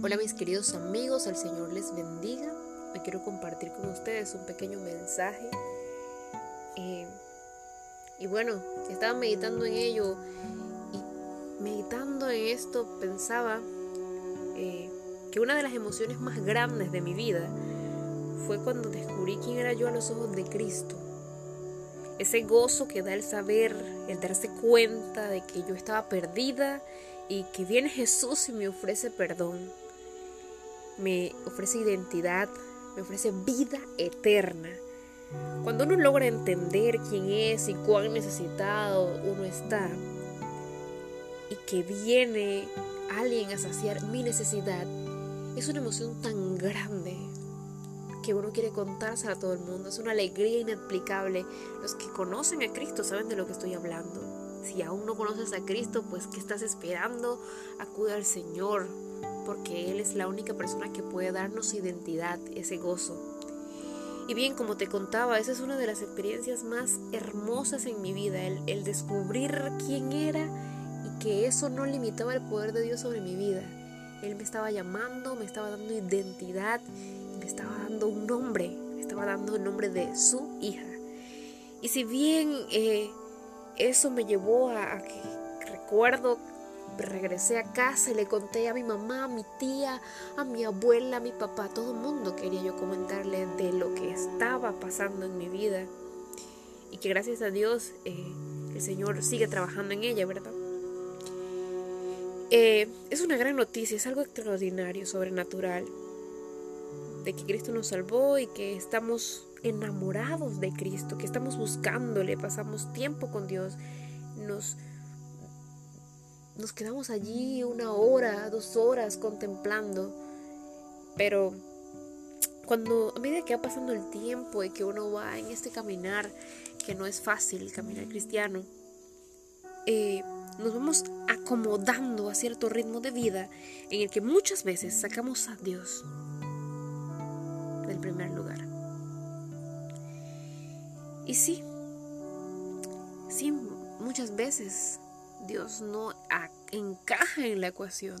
Hola mis queridos amigos, el Señor les bendiga. Hoy quiero compartir con ustedes un pequeño mensaje. Eh, y bueno, estaba meditando en ello y meditando en esto pensaba eh, que una de las emociones más grandes de mi vida fue cuando descubrí quién era yo a los ojos de Cristo. Ese gozo que da el saber, el darse cuenta de que yo estaba perdida y que viene Jesús y me ofrece perdón me ofrece identidad, me ofrece vida eterna. Cuando uno logra entender quién es y cuán necesitado uno está, y que viene alguien a saciar mi necesidad, es una emoción tan grande que uno quiere contársela a todo el mundo. Es una alegría inexplicable. Los que conocen a Cristo saben de lo que estoy hablando. Si aún no conoces a Cristo, pues ¿qué estás esperando? Acude al Señor, porque Él es la única persona que puede darnos identidad, ese gozo. Y bien, como te contaba, esa es una de las experiencias más hermosas en mi vida, el, descubrir quién era y que eso no limitaba el poder de Dios sobre mi vida. Él me estaba llamando, me estaba dando identidad, me estaba dando un nombre, me estaba dando el nombre de su hija. Y si bien eh, eso me llevó a que recuerdo regresé a casa y le conté a mi mamá, a mi tía, a mi abuela, a mi papá, a todo el mundo quería yo comentarle de lo que estaba pasando en mi vida y que gracias a Dios eh, el Señor sigue trabajando en ella, ¿verdad? Eh, es una gran noticia, es algo extraordinario, sobrenatural, de que Cristo nos salvó y que estamos enamorados de Cristo, que estamos buscándole, pasamos tiempo con Dios, nos nos quedamos allí una hora, dos horas contemplando, pero cuando a medida que va pasando el tiempo y que uno va en este caminar, que no es fácil, el caminar cristiano, eh, nos vamos acomodando a cierto ritmo de vida en el que muchas veces sacamos a Dios del primer lugar. Y sí, sí, muchas veces Dios no encaja en la ecuación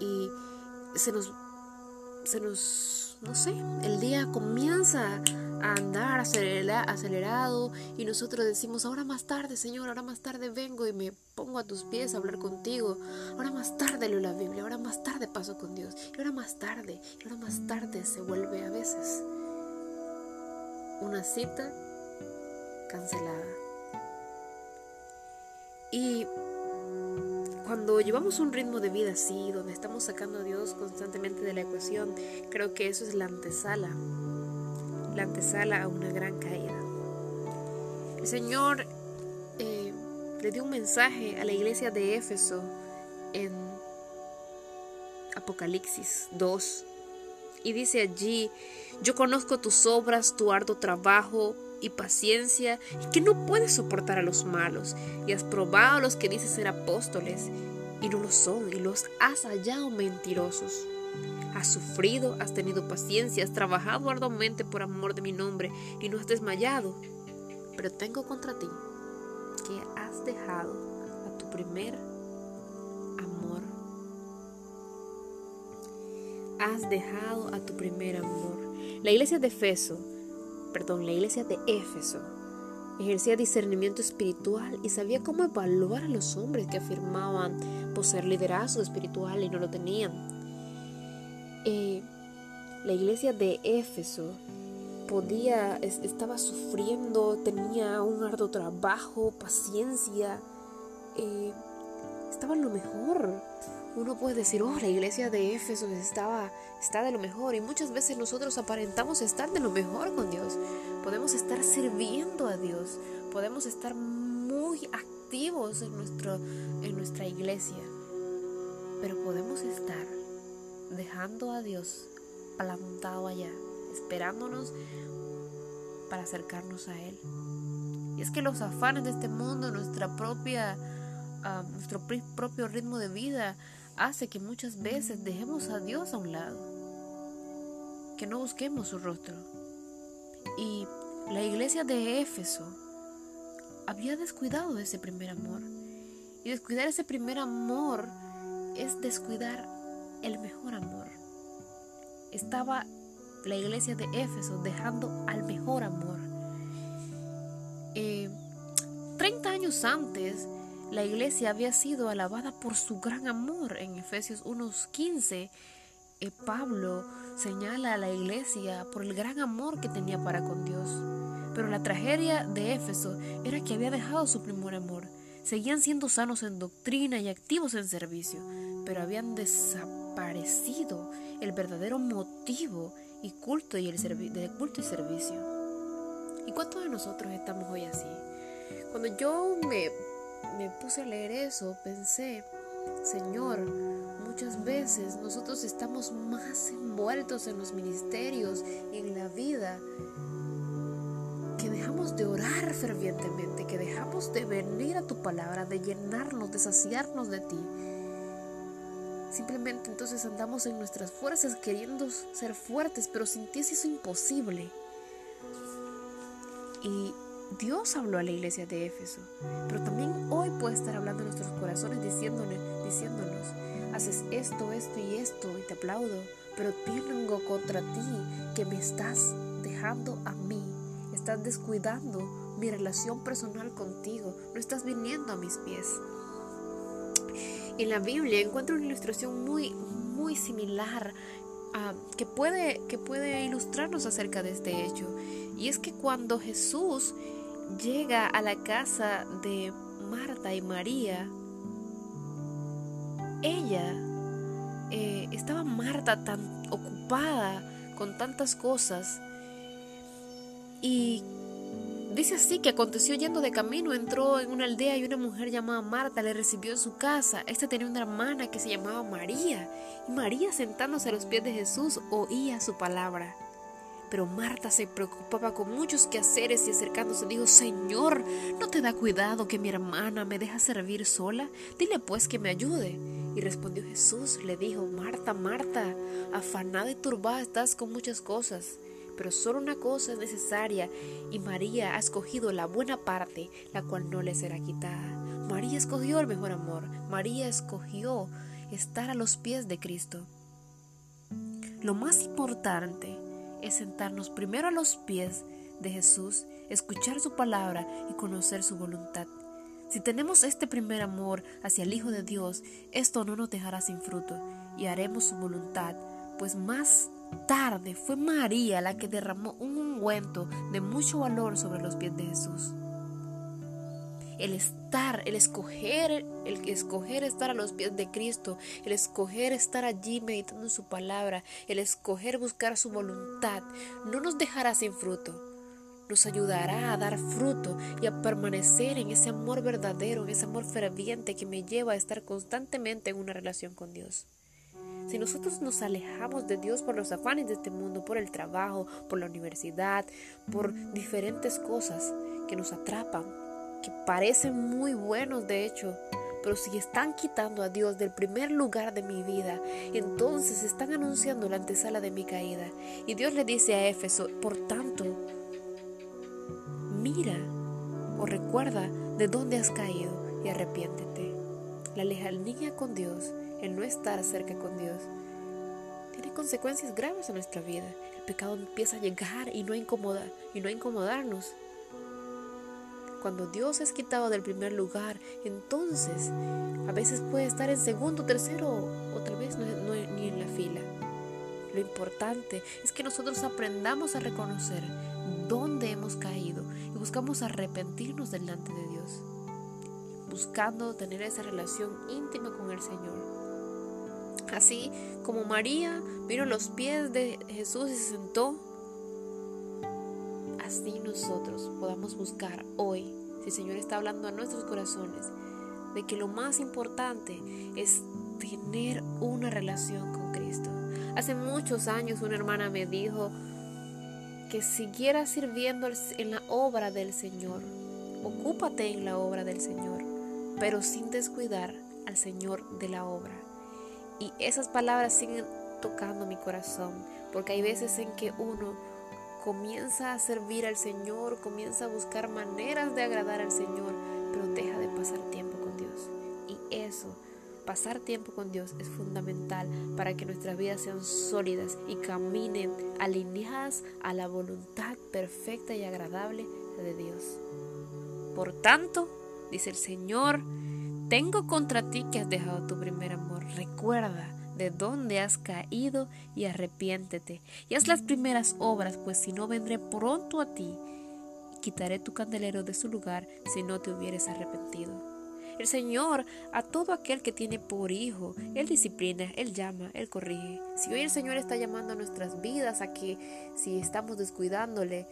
y se nos, se nos, no sé, el día comienza a andar acelerado y nosotros decimos, ahora más tarde, Señor, ahora más tarde vengo y me pongo a tus pies a hablar contigo, ahora más tarde leo la Biblia, ahora más tarde paso con Dios, y ahora más tarde, y ahora más tarde se vuelve a veces una cita cancelada. Y cuando llevamos un ritmo de vida así, donde estamos sacando a Dios constantemente de la ecuación, creo que eso es la antesala, la antesala a una gran caída. El Señor eh, le dio un mensaje a la iglesia de Éfeso en Apocalipsis 2 y dice allí, yo conozco tus obras, tu arduo trabajo, y paciencia y que no puedes soportar a los malos y has probado a los que dices ser apóstoles y no lo son y los has hallado mentirosos. Has sufrido, has tenido paciencia, has trabajado arduamente por amor de mi nombre y no has desmayado. Pero tengo contra ti que has dejado a tu primer amor. Has dejado a tu primer amor. La iglesia de Efeso perdón, la iglesia de Éfeso ejercía discernimiento espiritual y sabía cómo evaluar a los hombres que afirmaban poseer liderazgo espiritual y no lo tenían. Eh, la iglesia de Éfeso podía, estaba sufriendo, tenía un arduo trabajo, paciencia, eh, estaba en lo mejor, uno puede decir, oh, la iglesia de Éfeso estaba, está de lo mejor. Y muchas veces nosotros aparentamos estar de lo mejor con Dios. Podemos estar sirviendo a Dios. Podemos estar muy activos en, nuestro, en nuestra iglesia. Pero podemos estar dejando a Dios plantado allá, esperándonos para acercarnos a Él. Y es que los afanes de este mundo, nuestra propia, nuestro propio ritmo de vida, hace que muchas veces dejemos a Dios a un lado, que no busquemos su rostro. Y la iglesia de Éfeso había descuidado ese primer amor. Y descuidar ese primer amor es descuidar el mejor amor. Estaba la iglesia de Éfeso dejando al mejor amor. Eh, 30 años antes, la iglesia había sido alabada por su gran amor. En Efesios 1.15, eh, Pablo señala a la iglesia por el gran amor que tenía para con Dios. Pero la tragedia de Éfeso era que había dejado su primer amor. Seguían siendo sanos en doctrina y activos en servicio, pero habían desaparecido el verdadero motivo y culto y el culto y servicio. ¿Y cuántos de nosotros estamos hoy así? Cuando yo me, me puse a leer eso, pensé, Señor, muchas veces nosotros estamos más envueltos en los ministerios en la vida que dejamos de orar fervientemente, que dejamos de venir a tu palabra, de llenarnos, de saciarnos de ti. Simplemente entonces andamos en nuestras fuerzas queriendo ser fuertes, pero sin ti es imposible. Y Dios habló a la iglesia de Éfeso, pero también hoy puede estar hablando en nuestros corazones diciéndonos, diciéndonos, haces esto, esto y esto y te aplaudo, pero tengo contra ti que me estás dejando a mí, estás descuidando mi relación personal contigo, no estás viniendo a mis pies. En la Biblia encuentro una ilustración muy, muy similar ah, que, puede, que puede ilustrarnos acerca de este hecho. Y es que cuando Jesús llega a la casa de Marta y María, ella eh, estaba Marta tan ocupada con tantas cosas y dice así que aconteció yendo de camino, entró en una aldea y una mujer llamada Marta le recibió en su casa. Esta tenía una hermana que se llamaba María y María sentándose a los pies de Jesús oía su palabra. Pero Marta se preocupaba con muchos quehaceres y acercándose dijo, Señor, ¿no te da cuidado que mi hermana me deja servir sola? Dile pues que me ayude. Y respondió Jesús, le dijo, Marta, Marta, afanada y turbada estás con muchas cosas, pero solo una cosa es necesaria, y María ha escogido la buena parte, la cual no le será quitada. María escogió el mejor amor, María escogió estar a los pies de Cristo. Lo más importante es sentarnos primero a los pies de Jesús, escuchar su palabra y conocer su voluntad. Si tenemos este primer amor hacia el Hijo de Dios, esto no nos dejará sin fruto y haremos su voluntad, pues más tarde fue María la que derramó un ungüento de mucho valor sobre los pies de Jesús el estar, el escoger, el escoger estar a los pies de Cristo, el escoger estar allí meditando en su palabra, el escoger buscar su voluntad, no nos dejará sin fruto. Nos ayudará a dar fruto y a permanecer en ese amor verdadero, en ese amor ferviente que me lleva a estar constantemente en una relación con Dios. Si nosotros nos alejamos de Dios por los afanes de este mundo, por el trabajo, por la universidad, por diferentes cosas que nos atrapan, que parecen muy buenos de hecho, pero si están quitando a Dios del primer lugar de mi vida, entonces están anunciando la antesala de mi caída. Y Dios le dice a Éfeso, por tanto, mira o recuerda de dónde has caído y arrepiéntete. La lejanía con Dios, el no estar cerca con Dios, tiene consecuencias graves en nuestra vida. El pecado empieza a llegar y no a incomodar, y no a incomodarnos. Cuando Dios es quitado del primer lugar, entonces a veces puede estar en segundo, tercero o tal vez no, ni en la fila. Lo importante es que nosotros aprendamos a reconocer dónde hemos caído y buscamos arrepentirnos delante de Dios, buscando tener esa relación íntima con el Señor. Así como María vino los pies de Jesús y se sentó, así nosotros podamos buscar hoy, si el Señor está hablando a nuestros corazones, de que lo más importante es tener una relación con Cristo. Hace muchos años una hermana me dijo que siguiera sirviendo en la obra del Señor. Ocúpate en la obra del Señor, pero sin descuidar al Señor de la obra. Y esas palabras siguen tocando mi corazón, porque hay veces en que uno comienza a servir al Señor, comienza a buscar maneras de agradar al Señor, pero deja de pasar tiempo con Dios. Y eso pasar tiempo con Dios es fundamental para que nuestras vidas sean sólidas y caminen alineadas a la voluntad perfecta y agradable de Dios. Por tanto, dice el Señor, tengo contra ti que has dejado tu primer amor. Recuerda de dónde has caído y arrepiéntete y haz las primeras obras, pues si no vendré pronto a ti y quitaré tu candelero de su lugar si no te hubieres arrepentido. El Señor a todo aquel que tiene por hijo, Él disciplina, Él llama, Él corrige. Si hoy el Señor está llamando a nuestras vidas a que si estamos descuidándole,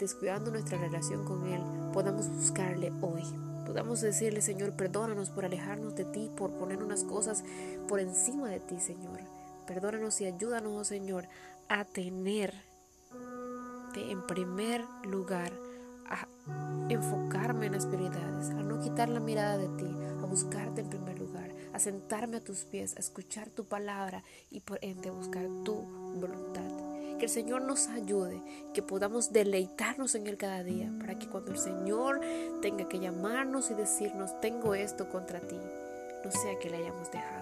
descuidando nuestra relación con Él, podamos buscarle hoy. Podamos decirle, Señor, perdónanos por alejarnos de ti, por poner unas cosas por encima de ti, Señor. Perdónanos y ayúdanos, oh Señor, a tener en primer lugar a enfocarme en las prioridades, a no quitar la mirada de ti, a buscarte en primer lugar, a sentarme a tus pies, a escuchar tu palabra y por ende buscar tu. Que el Señor nos ayude, que podamos deleitarnos en Él cada día, para que cuando el Señor tenga que llamarnos y decirnos, tengo esto contra ti, no sea que le hayamos dejado.